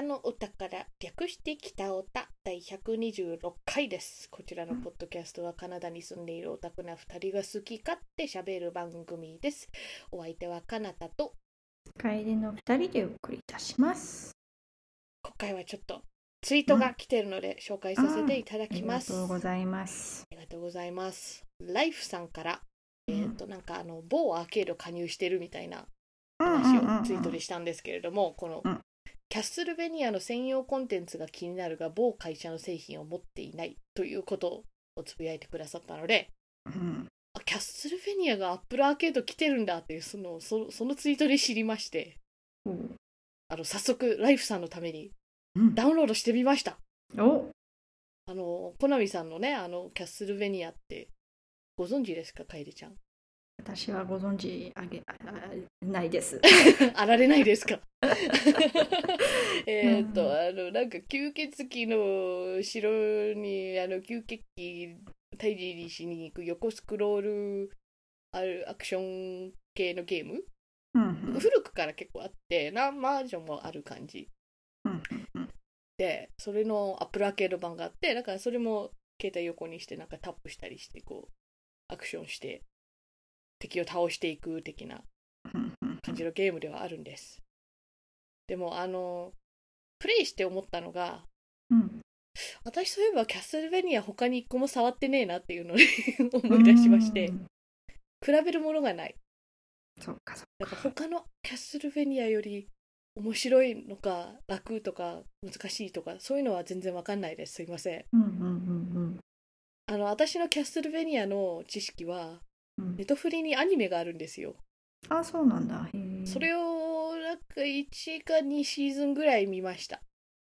北のお宝略して北オタ第126回です。こちらのポッドキャストはカナダに住んでいるオタクな2人が好き勝手喋る番組です。お相手はカナタと帰りの2人でお送りいたします。今回はちょっとツイートが来てるので紹介させていただきます、ありがとうございます。ありがとうございます。ライフさんからえっ、となんかあの某アーケード加入してるみたいな話をツイートでしたんですけれども、この、うんキャッスルベニアの専用コンテンツが気になるが某会社の製品を持っていないということをつぶやいてくださったのでうん。あキャッスルベニアがアップルアーケード来てるんだっていうそのそそのツイートで知りましてうん。あの早速ライフさんのためにうん。ダウンロードしてみました。お。あのコナミさんのねあのキャッスルベニアってご存知ですか楓ちゃん？私はご存知あげないです。あられないですか？えっと、あの、なんか吸血鬼の城に、あの、吸血鬼退治しに行く横スクロールあるアクション系のゲーム、うんうん。古くから結構あって、何バージョンもある感じ。うんうん。で、それのアップルアーケード版があって、だからそれも携帯横にして、なんかタップしたりして、こう、アクションして、敵を倒していく的なうんうん感じのゲームではあるんです。でも、あの、プレイして思ったのが、うん私そういえばキャッスルベニア他に一個も触ってねえなっていうのを 思い出しましてう、ん比べるものがない。そっかそっかか他のキャッスルベニアより面白いのか楽とか難しいとかそういうのは全然わかんないです。すいません。うんうんうんあの、私のキャッスルベニアの知識は、うんうんネトフリにアニメがあるんですよ。あそうなんだ。それをなんか1か2シーズンぐらい見ました。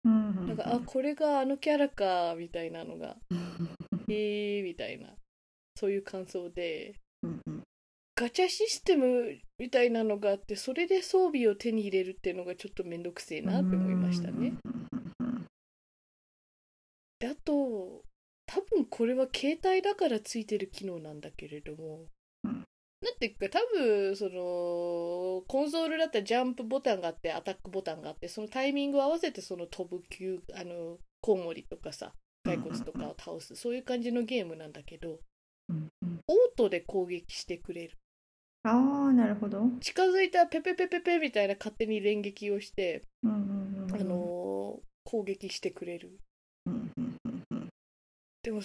うんうんなんか、あ、これがあのキャラか、みたいなのが、うんえー、みたいな、そういう感想で、うんうん。ガチャシステムみたいなのがあって、それで装備を手に入れるっていうのがちょっとめんどくせえなって思いましたね。で、あと、多分これは携帯だからついてる機能なんだけれども、うんなんていうか、多分その、コンソールだったらジャンプボタンがあって、アタックボタンがあって、そのタイミングを合わせて、その飛ぶ球、あの、コウモリとかさ、骸骨とかを倒す、そういう感じのゲームなんだけど、オートで攻撃してくれる。ああなるほど。うん近づいたらペペペペペみたいな勝手に連撃をして、うんうんうんあのー攻撃してくれる。うんうんうんうん。でも、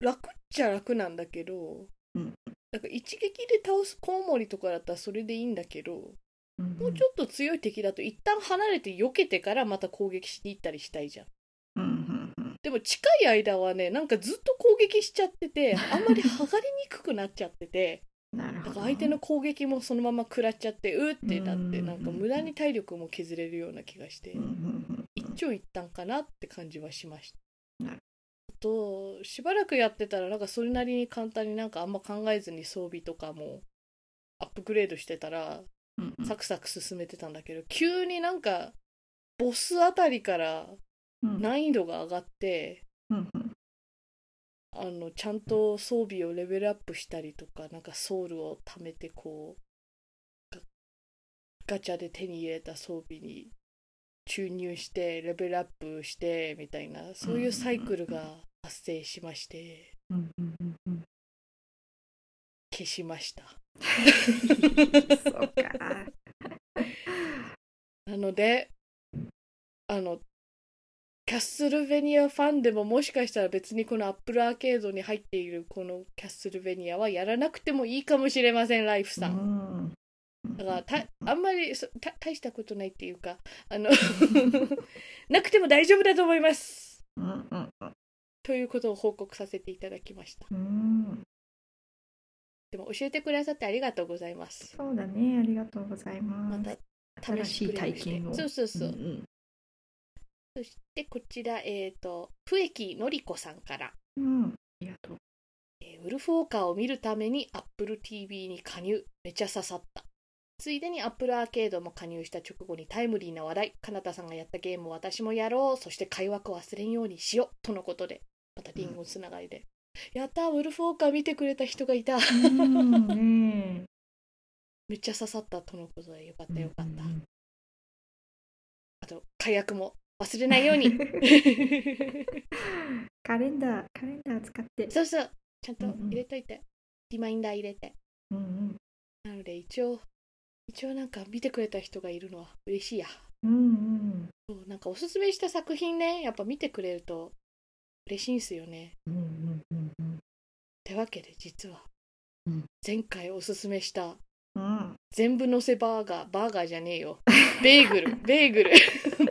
楽っちゃ楽なんだけど、か一撃で倒すコウモリとかだったらそれでいいんだけど、うん。もうちょっと強い敵だと一旦離れて避けてからまた攻撃していったりしたいじゃん。うんでも近い間はね、なんかずっと攻撃しちゃってて、あんまり剥がれにくくなっちゃってて、なるほどなんか相手の攻撃もそのまま食らっちゃって、うーってなって、うんなんか無駄に体力も削れるような気がして一長一短かなって感じはしました。なるあと、しばらくやってたら、なんかそれなりに簡単になんかあんま考えずに装備とかもアップグレードしてたら、サクサク進めてたんだけど、急になんか、ボスあたりからうん。難易度が上がって、あの、ちゃんと装備をレベルアップしたりとか、なんかソウルを貯めてこう、ガガチャで手に入れた装備に注入して、レベルアップして、みたいな、そういうサイクルが発生しまして、うんうんうんうん消しました。そうか。なので、あの、キャッスルベニアファンでももしかしたら別にこのアップルアーケードに入っているこのキャッスルベニアはやらなくてもいいかもしれません、ライフさん。んだからたあんまり大したことないっていうかあの なくても大丈夫だと思いますうんうんということを報告させていただきました。うん。でも教えてくださってありがとうございます。そうだね、ありがとうございまます。た試新し体験を。そうそうそう、んそしてこちらえっ、と笛木のりこさんから、うん。うんありがとう。えーウルフウォーカーを見るために Apple TV に加入。めちゃ刺さった。ついでに Apple アーケードも加入した直後にタイムリーな話題。かなたさんがやったゲームを私もやろう。そして会話を忘れんようにしよう。とのことでまたリンゴつながりで、やったーウルフウォーカー見てくれた人がいた。うんね めっちゃ刺さったとのことでよかっえたよかった、うんあと解約も忘れないように。カレンダー、カレンダー使って。そうそう。ちゃんと入れといて、リマインダー入れて。うんうん。なので一応一応なんか見てくれた人がいるのは嬉しいや。うんうん。そうなんかおすすめした作品ね。やっぱ見てくれると嬉しいんすよね。うんうんうんうん。ってわけで実は、うん。前回おすすめした。うん。全部のせバーガー。バーガーじゃねえよ。ベーグル。ベーグル。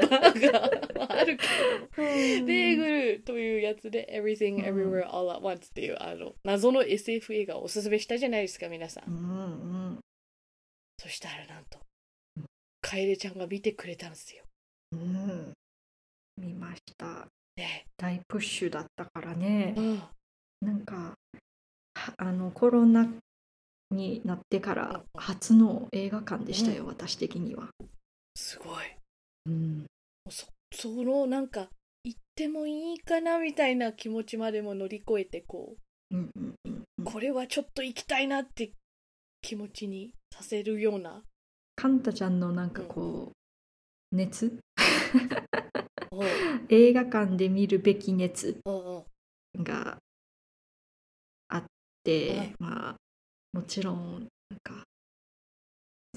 バーガーはあるけど。ベーグルというやつで Everything うん。Everywhere All at Once っていうあの謎の SF 映画をおすすめしたじゃないですか皆さん、うんうん。そしたらなんとうん。楓ちゃんが見てくれたんですよ。うん。見ました。ね大プッシュだったからねう。んなんか、はあの、コロナになってから初の映画館でしたよ、私的には。すごいうん。そそのなんか行ってもいいかなみたいな気持ちまでも乗り越えてこうんうんうんう。うんこれはちょっと行きたいなって気持ちにさせるようなカンタちゃんのなんかこう、熱おう映画館で見るべき熱があっうてん、まあもちろんなんか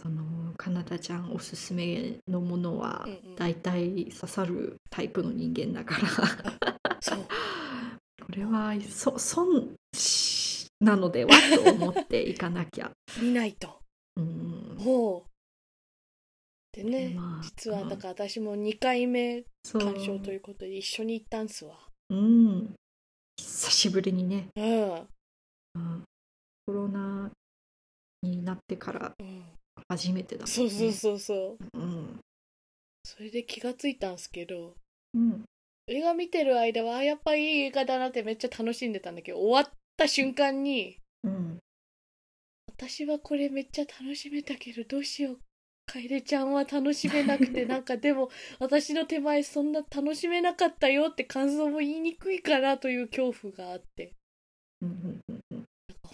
そのカナダちゃんおすすめのものは大体刺さるタイプの人間だから。これはそ損しなのではと思っていかなきゃ。見ないと。うん。ほう。でね、まあ実はだから私も2回目鑑賞ということで一緒に行ったんすわ。うん、久しぶりにね、うん。うんコロナになってからうん初めてだもんね。そうそうそうそう。うん。それで気がついたんすけどうん。映画見てる間はあやっぱいい映画だなってめっちゃ楽しんでたんだけど終わった瞬間にうん。私はこれめっちゃ楽しめたけどどうしよう楓ちゃんは楽しめなくて なんかでも私の手前そんな楽しめなかったよって感想も言いにくいかなという恐怖があって。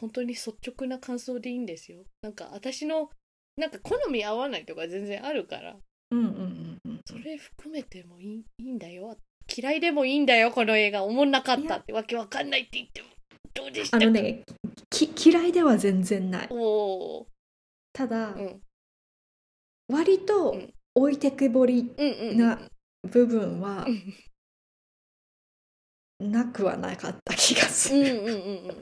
本当に率直な感想でいいんですよ。なんか私のなんか好み合わないとか全然あるから。それ含めてもいいいいんだよ。嫌いでもいいんだよこの映画。思んなかったって。わけわかんないって言ってもどうでした？かあのねき嫌いでは全然ない。おー。ただ、うん割とうん。置いてけぼりな部分はうん。なくはなかった気がする、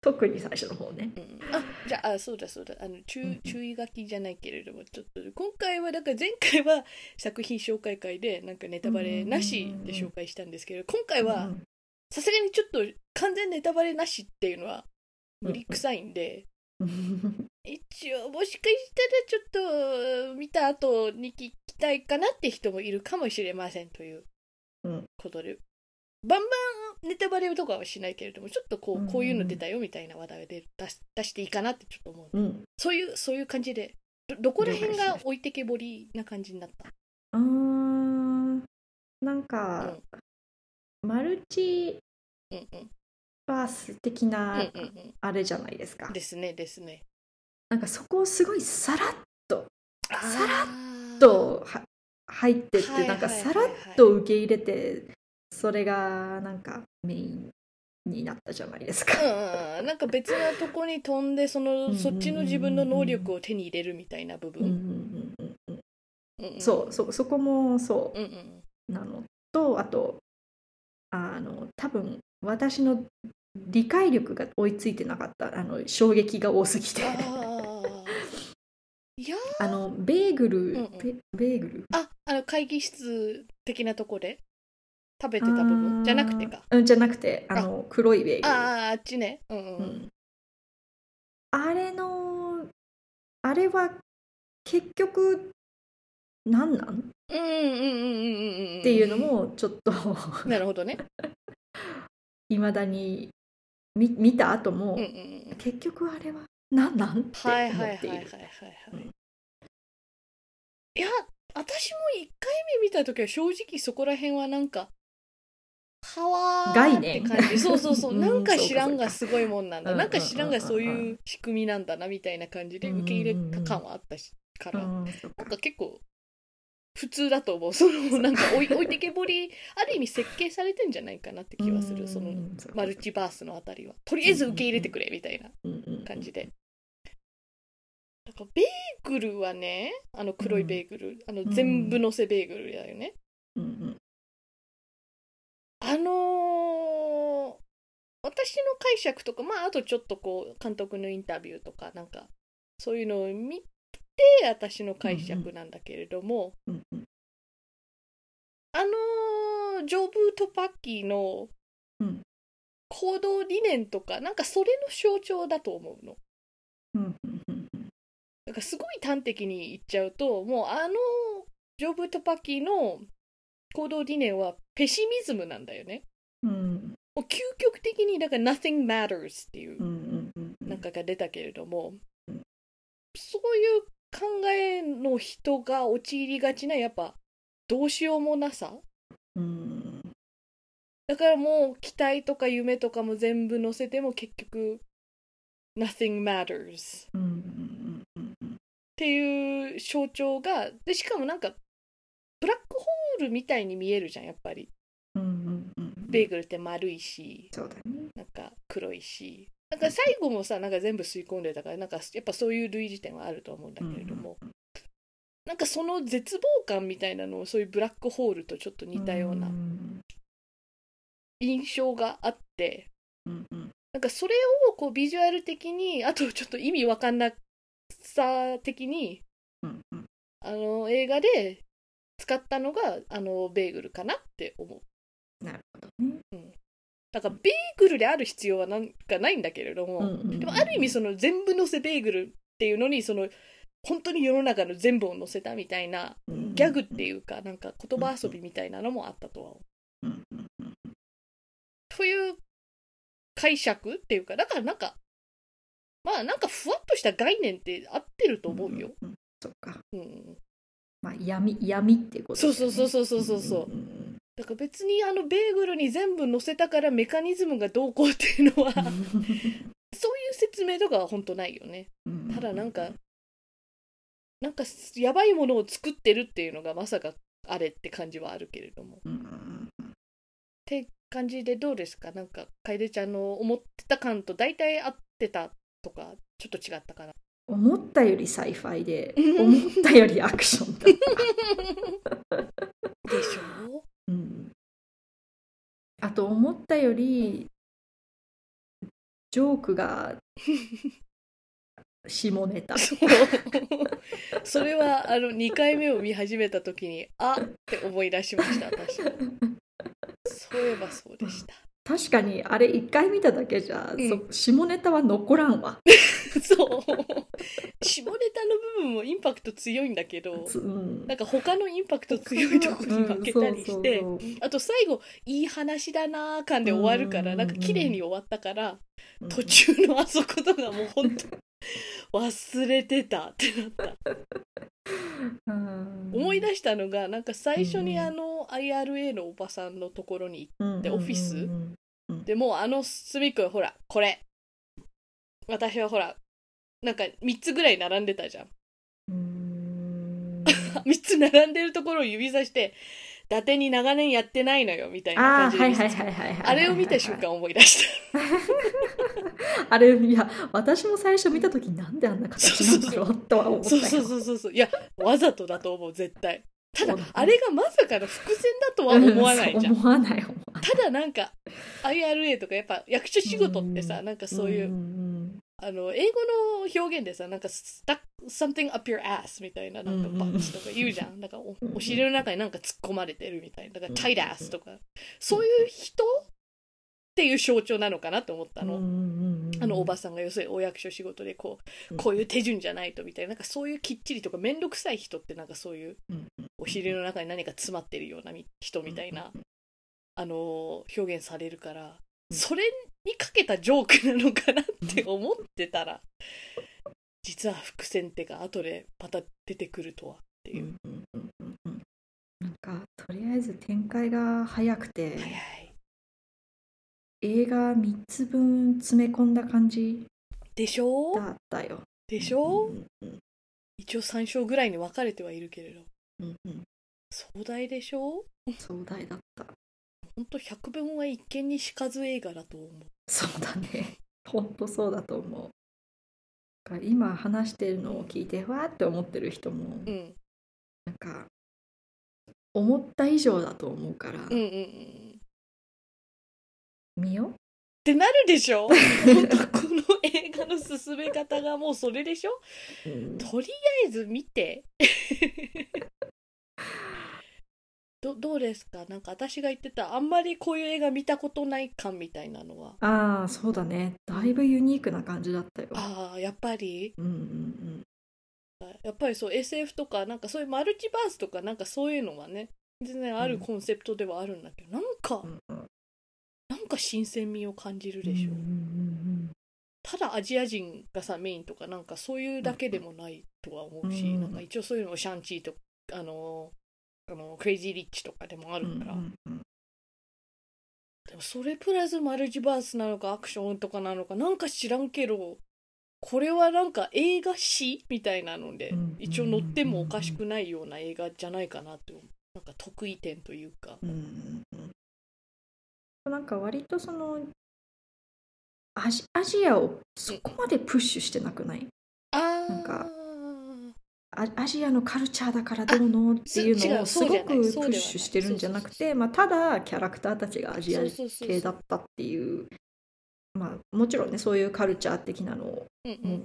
特に最初の方ね。うん。あじゃああそうだそうだ。あの注注意書きじゃないけれどもちょっと今回はだから前回は作品紹介会でなんかネタバレなしで紹介したんですけど今回はうんさすがにちょっと完全ネタバレなしっていうのは無理くさいんでうん一応もしかしたらちょっと見た後に聞きたいかなって人もいるかもしれませんといううん。ことで、バンバンネタバレとかはしないけれどもちょっとこうこういうの出たよみたいな話題で出し出していいかなってちょっと思う。うん。そういうそういう感じでどどこら辺が置いてけぼりな感じになった？うーん。なんか、マルチうんうんバース的うんなあれじゃないですか、ですねですね。なんかそこをすごいさらっさらっとは入ってって、はいなんかさらっと受け入れてそれがなんかメインになったじゃないですか。うんうんなんか別なとこに飛んでそのそっちの自分の能力を手に入れるみたいな部分、そうそそこもそう。んうん。うなのとあとあの多分私の理解力が追いついてなかったあの衝撃が多すぎて。いや あのベーグル、うんうん。ベベーグル？ああの会議室的なとこで？食べてた部分？じゃなくてか。うんじゃなくてあ。の黒いベーグル。あああっちね。うんうん、うん。あれのあれは結局何なん？っうんうんうんうんうんうんうん。ていうのもちょっと。なるほどね。いまだに見見た後も、うんうんうん。結局あれは何なんってはい思っている。はい、や私も1回目見た時は正直そこら辺はなんかはわーって感じ。そうそうそう。うんなんか知らんがすごいもんなんだ。うんなんか知らんがそういう仕組みなんだなみたいな感じで受け入れた感はあったしから。うんか。なんか結構普通だと思う。そのなんか置い置いてけぼりある意味設計されてんじゃないかなって気はする。そのマルチバースのあたりは。とりあえず受け入れてくれみたいな感じで。なんかベーグルはねあの黒いベーグル、あの全部のせベーグルだよね。うん。うん。あのー私の解釈とかまああとちょっとこう監督のインタビューとかなんかそういうのを見て私の解釈なんだけれども、うんうん。あのージョブ・トパッキーのうん。行動理念とかなんかそれの象徴だと思うの。うんうんうんなんかすごい端的に言っちゃうともうあのジョブ・トパッキーの行動理念はペシミズムなんだよね。うん。もう究極的にだから nothing matters っていうなんかが出たけれども、うん。そういう考えの人が陥りがちなやっぱどうしようもなさ。うん。だからもう期待とか夢とかも全部乗せても結局 nothing matters っていう象徴がでしかもなんかブラックホールみたいに見えるじゃんやっぱり。ベーグルって丸いしそうだね。なんか黒いしなんか最後もさなんか全部吸い込んでたからなんかやっぱそういう類似点はあると思うんだけれども、なんかその絶望感みたいなのをそういうブラックホールとちょっと似たようなうん印象があってうんうん。なんかそれをこうビジュアル的にあとちょっと意味わかんなさ的にうんうん。あの映画で使ったのがあのベーグルかなって思う。なるほどねだからベーグルである必要はなんかないんだけれども、うんうんうんでもある意味その全部乗せベーグルっていうのにその本当に世の中の全部を乗せたみたいなうんギャグっていうかなんか言葉遊びみたいなのもあったとは思う。うんうんうんという解釈っていうかだからなんかまあなんかふわっとした概念って合ってると思うよ。んんそっか。うん、まあ闇闇ってことね。そうそうそうそうそうそう。うんうんだから別にあのベーグルに全部乗せたからメカニズムがどうこうっていうのは そういう説明とかは本当ないよね。うんただなんかなんかやばいものを作ってるっていうのがまさかあれって感じはあるけれども。って感じでどうですか？なんか楓ちゃんの思ってた感と大体合ってたとかちょっと違ったかな？思ったより sci-fi でうん 思ったよりアクションだった、でしょうん、あと思ったよりジョークが下ネタ。そう。それはあの2回目を見始めた時にあって思い出しました私。も そういえばそうでした確かにあれ1回見ただけじゃ、うん。そ下ネタは残らんわ、そう。下ネタの部分もインパクト強いんだけどつうん。なんか他のインパクト強いとこに負けたりして、あと最後いい話だなー感で終わるから、うんなんか綺麗に終わったから、そう途中のあそことがもう本当忘れてた。ってなった。うん。思い出したのがなんか最初にうん。あの IRA のおばさんのところにうんでオフィス。うん。でもうあの隅っこほらこれ。私はほらなんか3つぐらい並んでたじゃん。3つ並んでるところを指さして伊達に長年やってないのよみたいな感じであれを見た瞬間思い出した。あれいや私も最初見た時なんであんな形なんだろうとは思ったよ。そうそうそうそうそう。いやわざとだと思う絶対。ただあれがまさかの伏線だとは思わないじゃん。う思わない思わない。ただなんか IRA とかやっぱ役所仕事ってさなんかそういううんあの英語の表現でさなんか stuck something up your ass みたいななんかうんバッチとか言うじゃん。なんかおうんお尻の中になんか突っ込まれてるみたいな。だからうん。tight ass とか。そういう人っていう象徴なのかなと思ったの、あのおばさんが要するにお役所仕事でこううん。こういう手順じゃないとみたいな。なんかそういうきっちりとか面倒くさい人ってなんかそういうお尻の中に何か詰まってるようなみ人みたいな、あのー表現されるから、うんそれにかけたジョークなのかなって思ってたら、実は伏線ってか後でまた出てくるとはっていう、うんうんうんうんうん。なんかとりあえず展開が早くて早い。映画3つ分詰め込んだ感じでしょ？だったよ。でしょ、うんうん一応3章ぐらいに分かれてはいるけれど。うんうん。壮大でしょ？壮大だったほんと百分は一見にしかず映画だと思う。そうだね。本当そうだと思う。今話してるのを聞いてわーって思ってる人もうん。なんか思った以上だと思うから。うんうんうん見よってなるでしょ？本当この映画の進め方がもうそれでしょ？う、うん。とりあえず見て どどうですか？なんか私が言ってたあんまりこういう映画見たことない感みたいなのは。ああそうだね。だいぶユニークな感じだったよ。ああやっぱり？うんうんやっぱりそう SF とかなんかそういうマルチバースとかなんかそういうのはね全然あるコンセプトではあるんだけど、なんかうんうん。なんか新鮮味を感じるでしょ、うんうんただアジア人がさメインとかなんかそういうだけでもないとは思うし、うんなんか一応そういうのもシャンチーとあのあのクレイジー・リッチとかでもあうんうんるから、うんうんでもそれプラスマルチバースなのかアクションとかなのかなんか知らんけどこれはなんか映画史みたいなので、うん。一応載ってもおかしくないような映画じゃないかなって思う。なんか得意点というか。うんうんうん。なんか割とそのアジアジアをそこまでプッシュしてなくない？あなんかーアアジアのカルチャーだからどうのっていうのをすごくプッシュしてるんじゃなくてまあただキャラクターたちがアジア系だったっていうまあもちろんねそういうカルチャー的なのを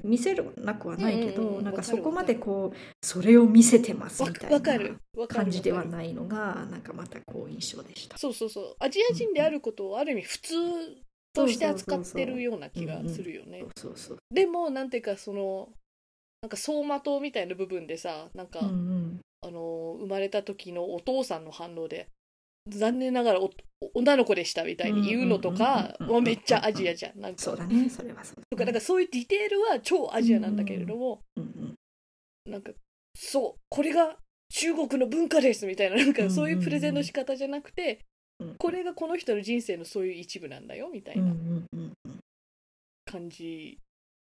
見せるなくはないけうんうんうんどなんかそこまでこうそれを見せてますわみたいな感じではないのがなんかまたこう印象でした。そうそうそう。アジア人であることをある意味普通として扱ってるような気がするよね。でもなんていうかそのなんか走馬灯みたいな部分でさなんか、うんうん。あの生まれた時のお父さんの反応で残念ながらお女の子でしたみたいに言うのとかうんうんうんうん。はめっちゃアジアじゃん。なんか。そうだねそれはそうだね。とかなんかそういうディテールは超アジアなんだけれども、うんうんなんかそうこれが中国の文化ですみたいななんかうんうんうんそういうプレゼンの仕方じゃなくて、うんこれがこの人の人生のそういう一部なんだよみたいうんうなんうん。感じ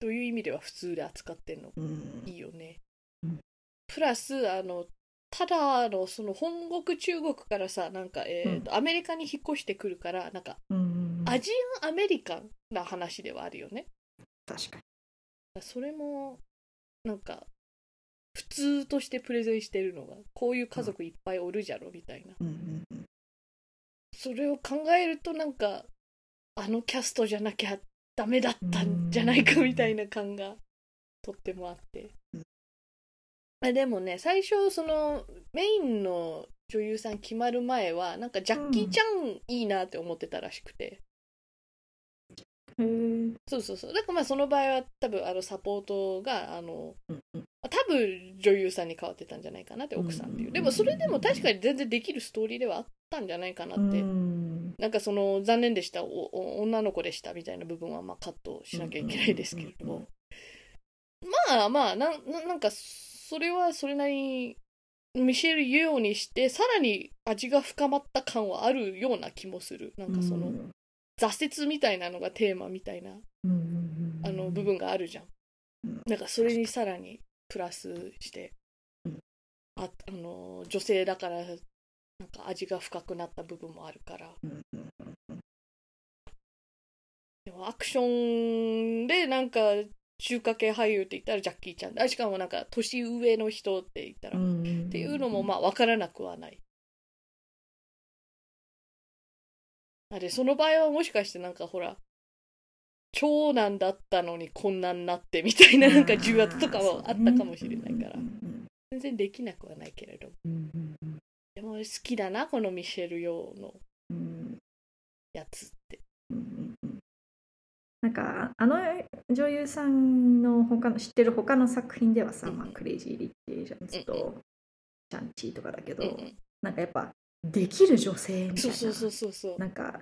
という意味では普通で扱ってんの。うん。いいよね。うん。プラスあのただのその本国中国からさなんか、えーとアメリカに引っ越してくるからなんかうんうんアジアンアメリカンな話ではあるよね。確かに。それもなんか普通としてプレゼンしてるのがこういう家族いっぱいおるじゃろみたいな。うんうんうん。それを考えるとなんかあのキャストじゃなきゃダメだったんじゃないかみたいな感がとってもあって。うんあでもね最初そのメインの女優さん決まる前はなんかジャッキー・チャンいいなって思ってたらしくて、へー。そうそうそう。だからまあその場合は多分あのサポートがあのうんうん多分女優さんに変わってたんじゃないかなって奥さんっていう、うんでもそれでも確かに全然できるストーリーではあったんじゃないかなって、うんなんかその残念でした。女の子でしたみたいな部分はまあカットしなきゃいけないですけれども、まあまあなんかそれはそれなりにミシェル・ユオにしてさらに味が深まった感はあるような気もする。なんかそのうん。挫折みたいなのがテーマみたいなあの部分があるじゃん。うん。なんかそれにさらにプラスしてうん、ああの女性だからなんか味が深くなった部分もあるから。でもアクションでなんか中華系俳優って言ったらジャッキーちゃん。あしかもなんか年上の人って言ったら、っていうのもまあ分からなくはない。あでその場合はもしかしてなんかほら長男だったのにこんなになってみたいななんか重圧とかはあったかもしれないから、うん全然できなくはないけれども好きだなこのミシェル・ヨーのうんやつってなんかあの女優さんの他の知ってる他の作品ではさ、まあ、 Crazy Rich Asians うんとシャンチーとかだけど、なんかやっぱできる女性みたいなそうそうそうそうそう。なんか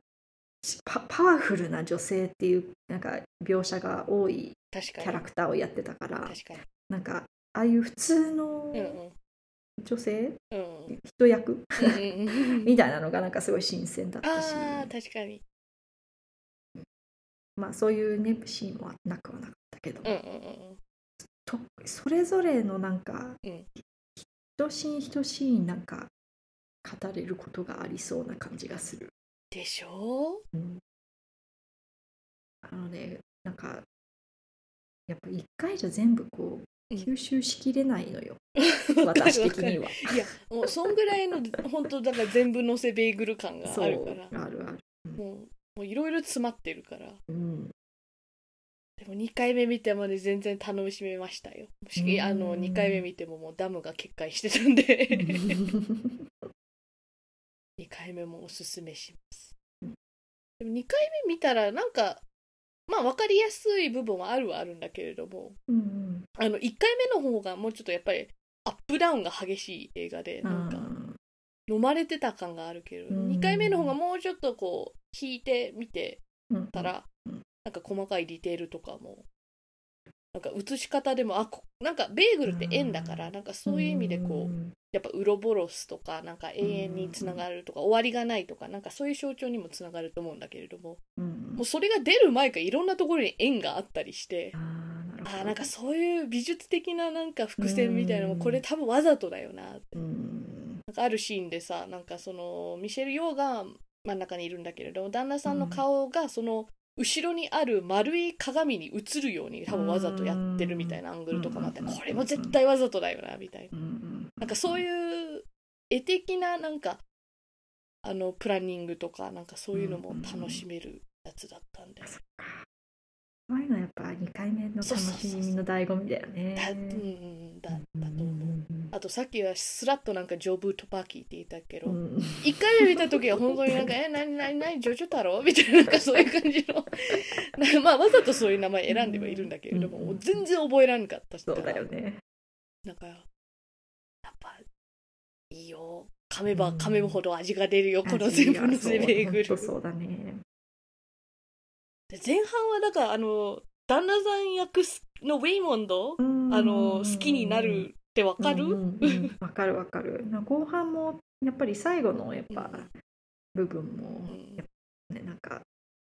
パパワフルな女性っていうなんか描写が多いキャラクターをやってたからなんかああいう普通の女性、うん。人役？みたいなのがなんかすごい新鮮だったし。ああ確かに。まあそういうねシーンもなくはなかったけど、うんうんうんとそれぞれのなんか、うん。一シーン一シーンなんか語れることがありそうな感じがする。でしょ？うん。あのね、なんか、やっぱ一回じゃ全部こう、うん吸収しきれないのよ、わかる私的には。いやもうそんぐらいの本当だから全部のせベーグル感があるから。あるある。もうもういろいろ詰まってるから。うん、でも2回目見てもね全然楽しめましたよ。しうん。あの2回目見てももうダムが決壊してたんで。2回目もおすすめします。うん。でも2回目見たらなんかまあ分かりやすい部分はあるはあるんだけれどもうんあの1回目の方がもうちょっとやっぱりアップダウンが激しい映画でうなんかん飲まれてた感があるけど、うん。2回目の方がもうちょっとこう引いてみてうんたら、うん。なんか細かいディテールとかもなんか映し方でもあこなんかベーグルって円だから、なんかそういう意味でこう、ん。やっぱウロボロスとかなんか永遠につながるとか、終わりがないとかなんかそういう象徴にもつながると思うんだけれどもうん。もうそれが出る前からいろんなところに円があったりしてあ。あーなんかそういう美術的ななんか伏線みたいなのうん。もこれ多分わざとだよなって。うん。なんかあるシーンでさなんかそのミシェル・ヨーが真ん中にいるんだけれど旦那さんの顔がその後ろにある丸い鏡に映るように多分わざとやってるみたいなアングルとかもあってうん。これも絶対わざとだよなみたいな。なんかそういう絵的ななんかあのプランニングとかなんかそういうのも楽しめるやつだったんで、そういうのやっぱ2回目の楽しみの醍醐味だよね。だうんうんだだと思う。うんあとさっきはスラッとなんかジョブ・トパーキーって言ったけど、うん一回目見た時は本当になんか「え何何何ジョジョ太郎?」みたいななんかそういう感じのな まあわざとそういう名前選んではいるんだけれども、うんもう全然覚えらんかったしそうだよね。なんかやっぱいいよ噛めば噛めむほど味が出るよ、この全部のせベーグルそうだね。で前半はだからあの旦那さん役のウェイモンド、あの好きになるってわかる、うんうんうん。わかるわかる。後半もやっぱり最後のやっぱうん部分もうん。やっぱねなんか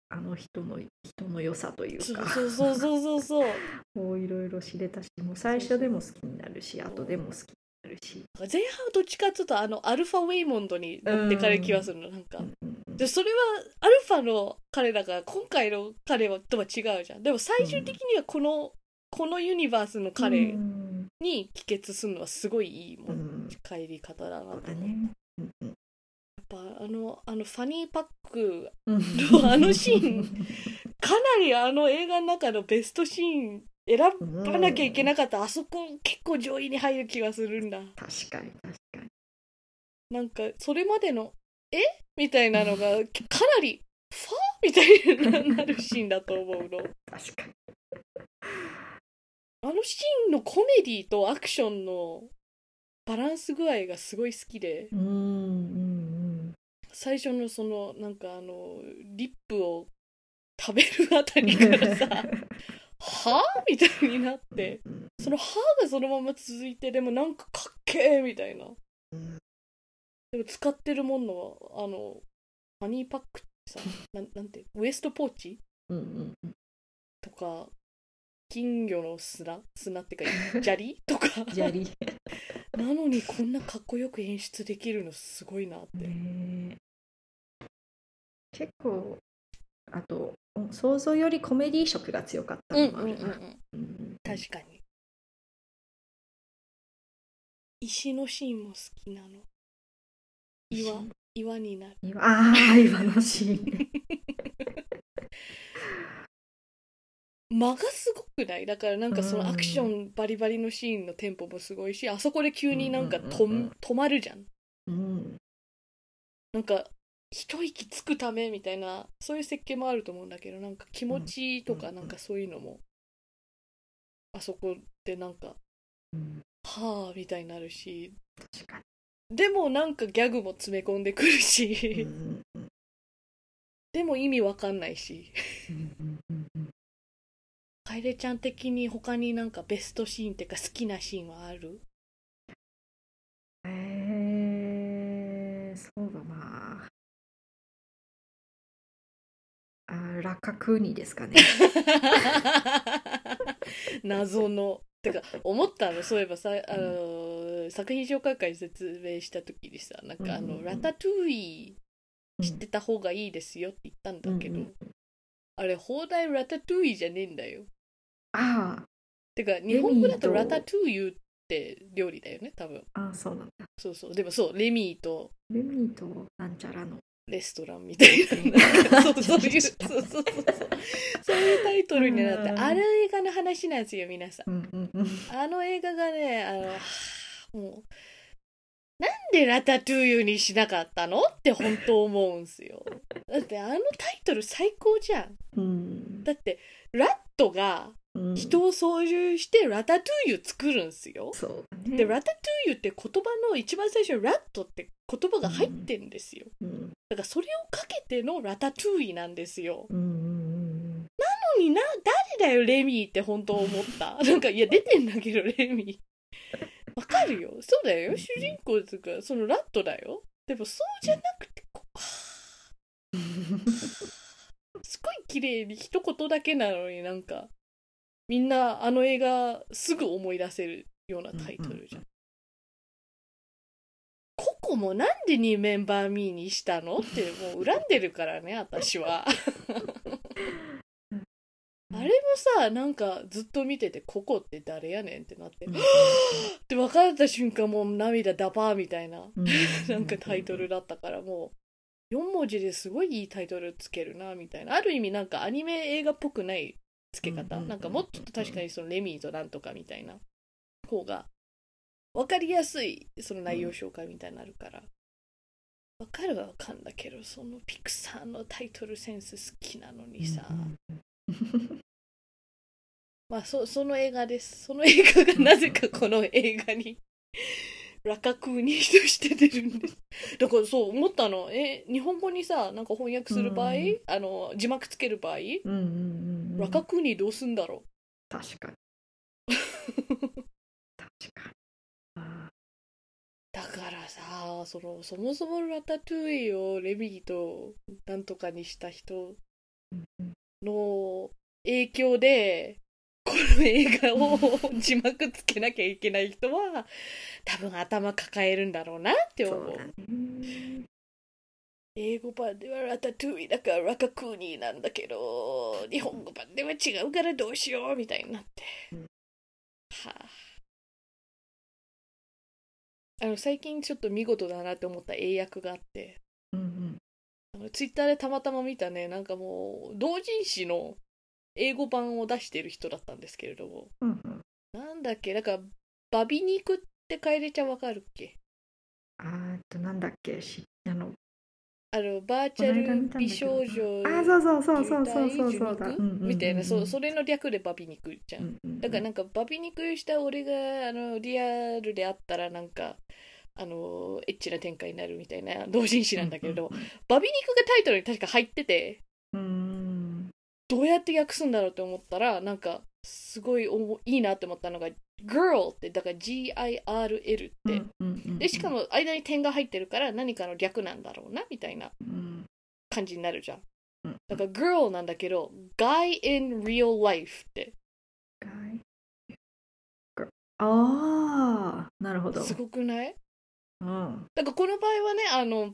あの人の人の良さというか。そうそうそうそうそう こういろいろ知れたしもう最初でも好きになるし後でも好きるし。前半はどっちかっていうとあのアルファウェイモンドに持ってかれる気がするの、なん。かうんうんうん。でそれはアルファの彼だから今回の彼はとは違うじゃん。でも最終的にはこの、このユニバースの彼うん。に帰結するのはすごいいいもうん。ん帰り方だなと思う、やっそうだね。うんうん。ぱあのあのファニーパックうん。あのシーンかなりあの映画の中のベストシーン選ばなきゃいけなかった、あそこ結構上位に入る気がするんだ。確かに確かに。なんかそれまでの「え？みたいなのがかなり「ファみたいになるシーンだと思うの。確かに。あのシーンのコメディとアクションのバランス具合がすごい好きで。うんうん。最初のそのなんかあのリップを食べるあたりからさ「はあ?」みたいになって。うんその「はあ?」がそのまま続いてでもなんかかっけえみたいな。うんでも使ってるものはあのハニーパックってさ なんなんてウエストポーチ？うんうんうん。とか金魚の砂？砂ってか 砂利？とか。砂利。なのにこんなかっこよく演出できるのすごいなって、ね結構あと想像よりコメディ色が強かったのもあるな。うんうんうん確かに。石のシーンも好きなの。岩岩になる。今 ああ今のシーン。ね間がすごくない？だからなんかそうんのアクションバリバリのシーンのテンポもすごいしあそこで急になんかとうんうん止まるじゃんうん。なんか一息つくためみたいなそういう設計もあると思うんだけどなんか気持ちとうん。かなんかそういうのもあそこでなんかうん。はあみたいになるし。でもなんかギャグも詰め込んでくるにしでも意味わかんないし。楓ちゃん的に他になんかベストシーンっていうか好きなシーンはある？えー、そうだなあーラカクーニですかね。謎の。てか思ったのそういえばさあのの作品紹介会説明した時にさなんかあの、うんうんうん。ラタトゥーイ知ってた方がいいですよって言ったんだけど、うんうんあれ放題ラタトゥーイじゃねえんだよ。あてか日本語だとラタトゥーユって料理だよね多分。あ、ああ、そうなんだ。そうそう。でもそうレミーと。レミーとなんちゃらの。レストランみたいな。そうそういうそう。そうそうそういうタイトルになってうん。ある映画の話なんですよ皆さん。うんうんうん。あの映画がねあのはあもうなんでラタトゥーユにしなかったのって本当思うんすよ。だってあのタイトル最高じゃん。うん。だってラットがうん。人を操縦してラタトゥーユ作るんすよ。ね。でラタトゥーユって言葉の一番最初にラットって言葉が入ってんですよ。うんだからそれをかけてのラタトゥーイなんですよ。うんうんなのにな誰だよレミーって本当思った。なんかいや出てんだけどレミー。わかるよ。そうだよ。主人公っていうかそのラットだよ。でもそうじゃなくてこう すごい綺麗に一言だけなのになんかみんなあの映画すぐ思い出せるようなタイトルじゃん。ココもなんでにメンバーミーにしたの？ってもう恨んでるからね私は。あれもさなんかずっと見ててココって誰やねんってなって。うん。って分かった瞬間もう涙ダバーみたいな。うん。なんかタイトルだったからもう。4文字ですごいいいタイトルつけるなみたいな。ある意味なんかアニメ映画っぽくないつけ方。なんかもっと確かにそのレミーとなんとかみたいな方が分かりやすいその内容紹介みたいになるから。分かるは分かんだけどそのピクサーのタイトルセンス好きなのにさ。まあそその映画です。その映画がなぜかこの映画にラカクーニとして出るんです。だからそう思ったの。え日本語にさなんか翻訳する場合、うんあの字幕つける場合、うんうんうんうん。ラカクーニどうすんだろ確かに。確かに。あだからさそのそもそもラタトゥーイをレミーとなんとかにした人の影響でこの映画を字幕つけなきゃいけない人は多分頭抱えるんだろうなって思う。そう英語版ではラタトゥーイだからラカクーニなんだけど日本語版では違うからどうしようみたいになって、うん。はああの最近ちょっと見事だなって思った英訳があって。うんうん。ツイッターでたまたま見たねなんかもう同人誌の英語版を出してる人だったんですけれども。うんうん。なんだっけなんかバビ肉って楓ちゃんわかるっけ？あーっとなんだっけ？しあのあのバーチャル美少女あそうそうそうそうそうそうそうだ。みたいなそうそれの略でバビ肉じゃん、うんだからなんかバビ肉した俺があのリアルであったらなんかあのエッチな展開になるみたいな同人誌なんだけれど、バビ肉がタイトルに確か入っててうん。どうやって訳すんだろうって思ったらなんかすごいいいなって思ったのが girl ってだから G-I-R-L って、うんうんうんでしかも間に点が入ってるから何かの略なんだろうなみたいなうん。感じになるじゃん。うんだから girl なんだけど guy in real life って。ああなるほど。すごくない？うん。だからこの場合はねあの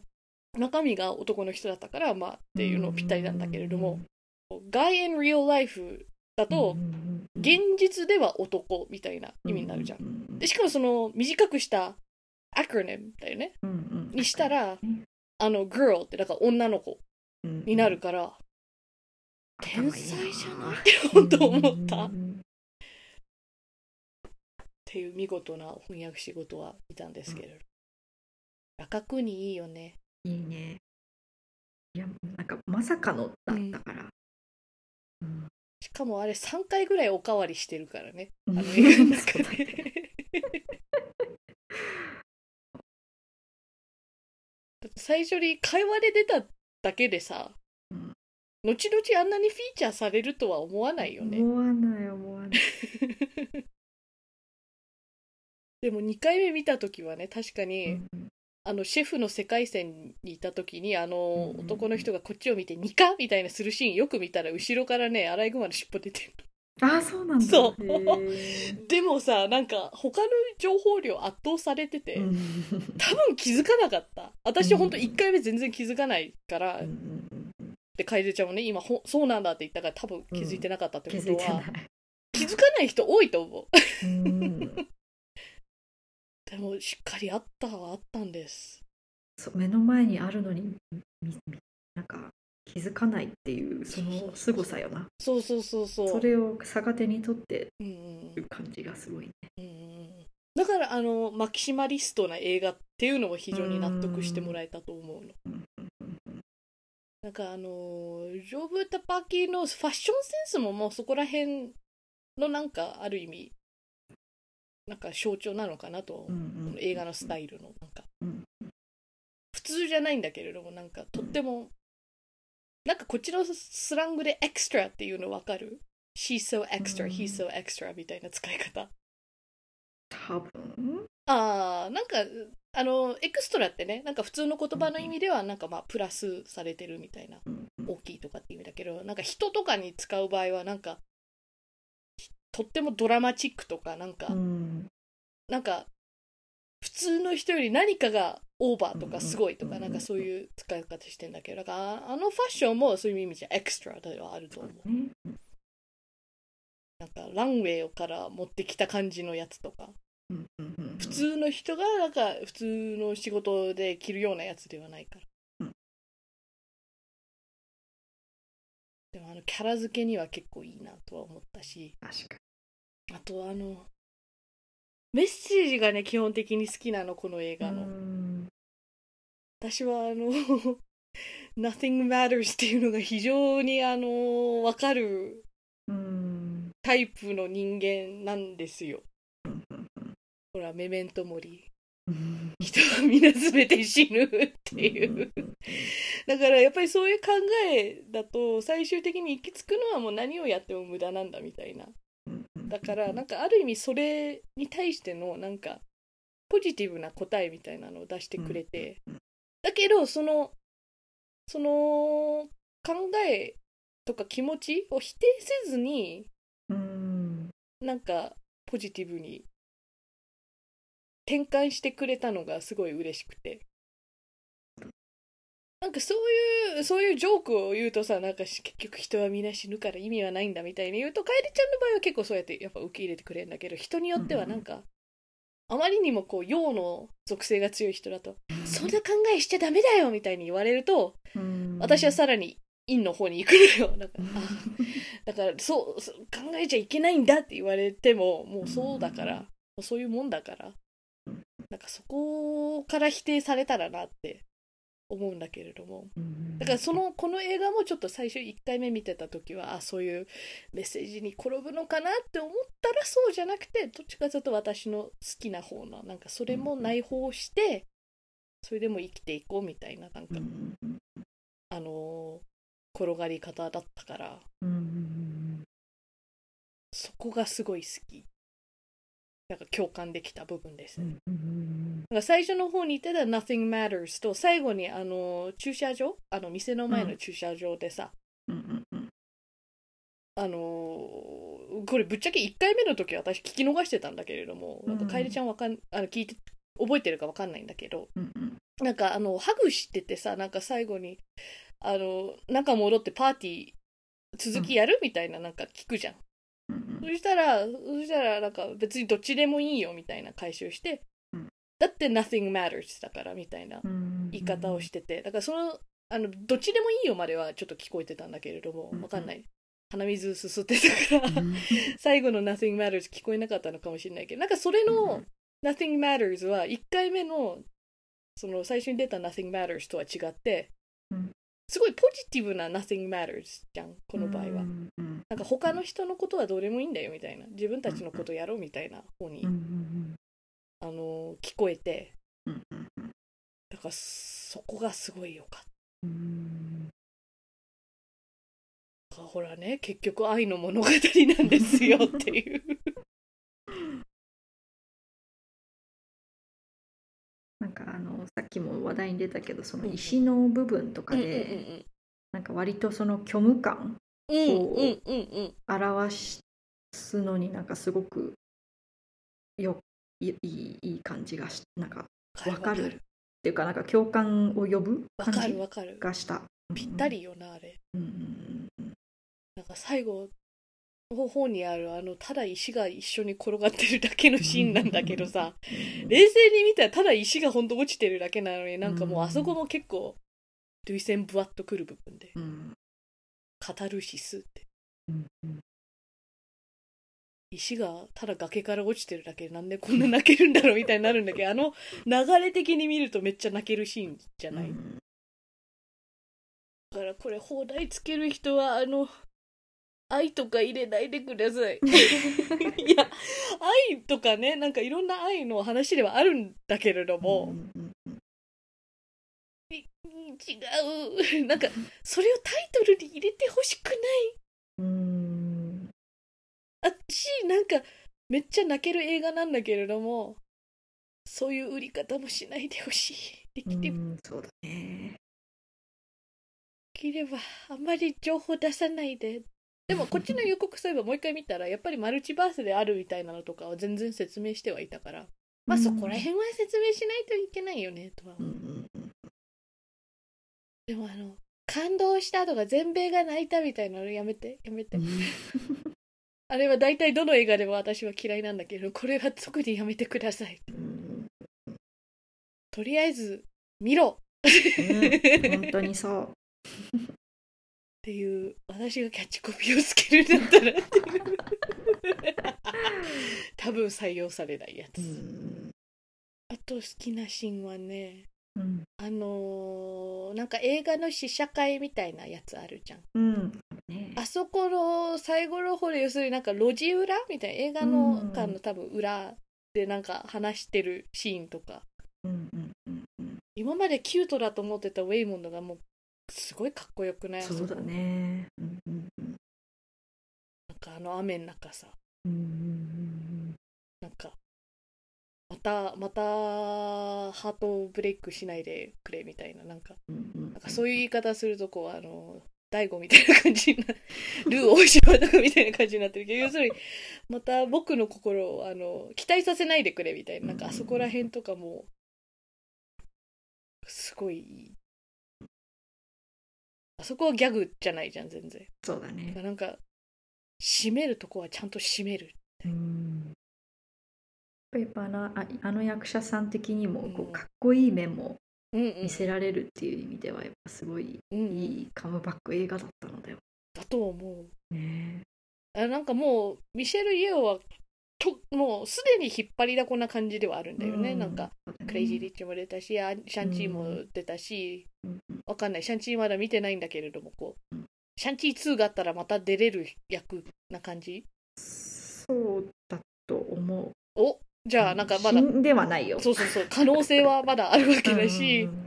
中身が男の人だったからまあっていうのぴったりなんだけれども guy in real life だと現実では男みたいな意味になるじゃん。でしかもその短くしたアクロニムだよねにしたらうんあの girl ってだから女の子うんになるから天才じゃない？って本当思った。っていう見事な翻訳仕事は見たんですけれど。赤くにいいよね。いいね。いやなんかまさかのだったからかもあれ3回ぐらいおかわりしてるからね。あのうん映画の中で。だって最初に会話で出ただけでさ、うん。後々あんなにフィーチャーされるとは思わないよね。思わない思わない。でも2回目見た時はね確かに、うんあのシェフの世界線にいた時にあのうん男の人がこっちを見て「ニカ!」みたいなするシーンよく見たら後ろからねアライグマの尻尾出てるああそうなんだ。そう。でもさなんか他の情報量圧倒されてて、うん。多分気づかなかった。私うんほんと1回目全然気づかないから、で楓ちゃんもね今ほそうなんだって言ったから多分気づいてなかったって気ことは、気づかない人多いと思う。うんでもしっかりあったはあったんです。そう目の前にあるのになんか気づかないっていうその凄さよな。そうそうそうそう。それを逆手にとってうんう感じがすごいね。うんうん。だからあのマキシマリストな映画っていうのを非常に納得してもらえたと思うの。うんなんかあのジョブ・タパキのファッションセンスももうそこら辺のなんかある意味なんか象徴なのかなと。う、うん。うん映画のスタイルの。なんか。うん。普通じゃないんだけれどもなんかとってもなんかこっちのスラングでエクストラっていうの分かる ?She's so extra, うん。he's so extra みたいな使い方。多分？ああなんかあのエクストラってねなんか普通の言葉の意味ではなんかまあプラスされてるみたいな。うんうん。大きいとかって意味だけどなんか人とかに使う場合はなんかとってもドラマチックとかなんか、うん。なんか普通の人より何かがオーバーとかすごいとうんかなんかそういう使い方してんだけどだからあのファッションもそういう意味じゃエクストラではあると思う。ねなんかランウェイから持ってきた感じのやつとか。普通の人がなんか普通の仕事で着るようなやつではないから、うん。でもあのキャラ付けには結構いいなとは思ったし。確かあとあのメッセージがね基本的に好きなのこの映画の、私はあの Nothing Matters っていうのが非常にあの分かるタイプの人間なんですよ。ほらメメントモリ。人は皆全て死ぬっていう。だからやっぱりそういう考えだと最終的に行き着くのはもう何をやっても無駄なんだみたいな。だからなんかある意味それに対してのなんかポジティブな答えみたいなのを出してくれてだけどそのその考えとか気持ちを否定せずにうん。なんかポジティブに転換してくれたのがすごい嬉しくてなんかそういうそういうジョークを言うとさなんかし結局人はみんな死ぬから意味はないんだみたいに言うと楓ちゃんの場合は結構そうやってやっぱ受け入れてくれるんだけど人によってはなんか、あまりにもこう陽の属性が強い人だと、そんな考えしちゃダメだよみたいに言われるとうん。私はさらに陰の方に行くのよ。なんか あだからそうそう考えちゃいけないんだって言われてももうそうだから、そういうもんだから、うんなんかそこから否定されたらなって思うんだけれども。だからそのこの映画もちょっと最初1回目見てた時はあそういうメッセージに転ぶのかなって思ったらそうじゃなくてどっちかというと私の好きな方のなんかそれも内包してそれでも生きていこうみたいななんか、あのー転がり方だったから。そこがすごい好き。なんか共感できた部分です。ね、うん最初の方に言ってた Nothing Matters と最後にあの駐車場あの店の前の駐車場でさ、うんうんあのーこれぶっちゃけ1回目の時は私聞き逃してたんだけれども、なんかうん。楓ちゃんわかんあの聞いて覚えてるかわかんないんだけどうんうん。なんかあのハグしててさなんか最後にあのなんか戻ってパーティー続きやるみたいななんか聞くじゃん。うんそしたら、そしたら、なんか別にどっちでもいいよみたいな回収して、うんだって nothing matters だからみたいなうん言い方をしてて、だからその、あの、どっちでもいいよまではちょっと聞こえてたんだけれどもうん、わかんない。鼻水すすってたから、うん 最後の nothing matters 聞こえなかったのかもしれないけど、なんかそれの nothing matters は1回目の、その最初に出た nothing matters とは違ってうん、すごいポジティブな nothing matters じゃん、この場合は。なんか他の人のことはどうでもいいんだよみたいな。自分たちのことやろうみたいな方に、あの聞こえて。うんうんだからそこがすごいよかっうん。たほらね結局愛の物語なんですよっていう。なんかあのさっきも話題に出たけどその石の部分とかうんうんでなんか割とその虚無感うんうんうんうんうん。表しすのになんかすごくよいいいいい感じがしなんかわかる。っていうかなんか共感を呼ぶ感じがした。ぴったりよなあれ。うんなんか最後の方にあるあのただ石が一緒に転がってるだけのシーンなんだけどさ。うん冷静に見たらただ石がほんと落ちてるだけなのになんかもううんあそこも結構ドゥイセンブワッとくる部分で。うん。カタルシスって。うんうん石がただ崖から落ちてるだけでなんでこんな泣けるんだろうみたいになるんだけど あの流れ的に見るとめっちゃ泣けるシーンじゃない、うん。だからこれ放題つける人はあの愛とか入れないでください。いや愛とかねなんかいろんな愛の話ではあるんだけれども、うん違う。なんかそれをタイトルに入れてほしくない。うんあっちなんかめっちゃ泣ける映画なんだけれどもそういう売り方もしないでほしい。できれば。うんそうだね。できればあんまり情報出さないで。でもこっちの予告そういえばもう一回見たら やっぱりマルチバースであるみたいなのとかは全然説明してはいたから。まあそこら辺は説明しないといけないよねとは。思う、でもあの感動したとか全米が泣いたみたいなのやめてやめてあれは大体どの映画でも私は嫌いなんだけどこれは特にやめてください。うんとりあえず見ろ。うん本当にそう。っていう私がキャッチコピーをつけるんだったらっていう。多分採用されないやつ、うん。あと好きなシーンはねうん。あのーなんか映画の試写会みたいなやつあるじゃん。うん。ね。あそこの最後の方で要するになんか路地裏みたいな映画のうん館の多分裏でなんか話してるシーンとか。うんうんうんうん。今までキュートだと思ってたウェイモンドがもうすごいかっこよくない？そうだね。うんうんうん。なんかあの雨の中さ。うんうんまたまたハートブレイクしないでくれみたいななんか。なんかそういう言い方するとこうあの大悟みたいな感じになルー大島とかみたいな感じになってるけど要するにまた僕の心をあの期待させないでくれみたいななんかあそこら辺とかもすごいいいあそこはギャグじゃないじゃん全然。そうだね。なんか締めるとこはちゃんと締めるうん。やっぱあのああの役者さん的にもこうかっこいい面も見せられるっていう意味ではやっぱすごいいいカムバック映画だったので。はだと思う。ね。あなんかもうミシェル・イエオはともうすでに引っ張りだこな感じではあるんだよね、うん。なんかクレイジー・リッチも出たしあシャンチーも出たし、うんうん。わかんない。シャンチーまだ見てないんだけれどもこう、うん。シャンチー2があったらまた出れる役な感じ？そうだと思う。おじゃあなんかまだ死んではないよ。そうそうそう可能性はまだあるわけだし、うん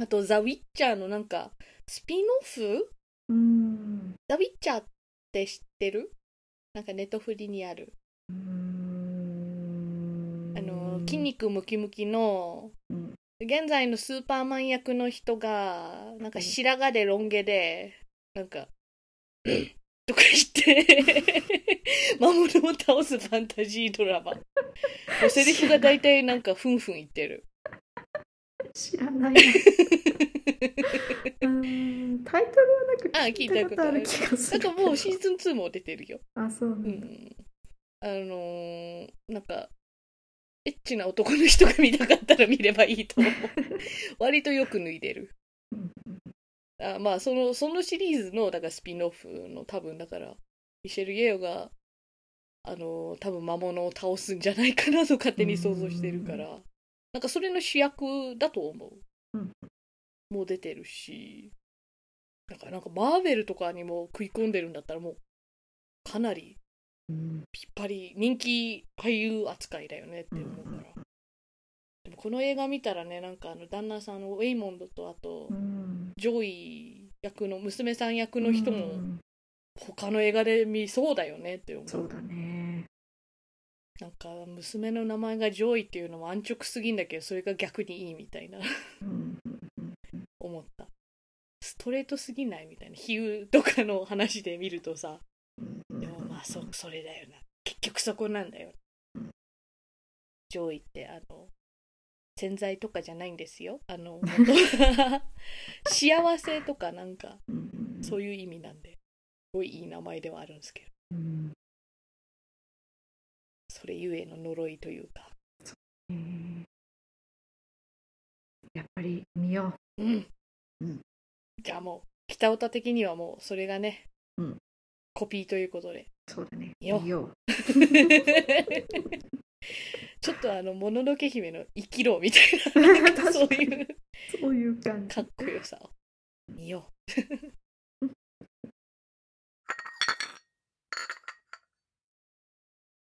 あとザ・ウィッチャーのなんかスピンオフ？うん。ザ・ウィッチャーって知ってる？なんかネットフリにある。うん。あの筋肉ムキムキのうん。現在のスーパーマン役の人がなんか白髪でロン毛でなんか とか言って 魔物を倒すファンタジードラマ セリフが大体なんかふんふん言ってる。知らないな。うんタイトルはなんかあ聞いたことある聞い気がする。なんかもうシーズン2も出てるよ。あそうなんうだん。あのーなんかエッチな男の人が見たかったら見ればいいと思う。割とよく脱いでる。うん。あまあそのそのシリーズのだからスピンオフの多分だからミシェル・イエオがあの多分魔物を倒すんじゃないかなと勝手に想像してるから。なんかそれの主役だと思う、うん。もう出てるし。だからなんかマーベルとかにも食い込んでるんだったらもうかなりうん。ぴったり人気俳優扱いだよねって思うから、でもこの映画見たらねなんかあの旦那さんのウェイモンドとあと、うん。ジョイ役の娘さん役の人もうん他の映画で見そうだよねって思う。そうだね。なんか娘の名前がジョイっていうのも安直すぎんだけどそれが逆にいいみたいな。うん思った。ストレートすぎないみたいな比喩とかの話で見るとさ。うんでもまあそそれだよな。結局そこなんだよ、うん上位ってあの洗剤とかじゃないんですよ。あの 幸せとかなんかそういう意味なんで。すごいいい名前ではあるんですけど。うんそれゆえの呪いというか。えーやっぱり見よう。ん、うん。じゃあもう北オタ的にはもうそれがね、うん。コピーということで。うそうだね。見よう。ちょっとあの、もののけ姫の生きろみたいな、そういうそういう感じ。かっこよさを。見よ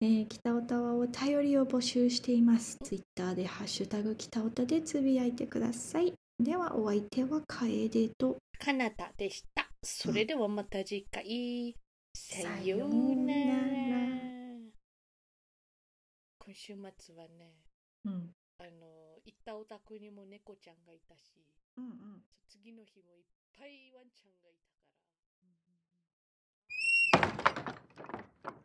えー、北オタはお便りを募集しています。ツイッターでハッシュタグ北尾田でつぶやいてください。ではお相手は楓とカナダでした。それではまた次回。さようなら。今週末はね、うん、あの行ったお宅にも猫ちゃんがいたし、うんうん、次の日もいっぱいワンちゃんがいたから。うん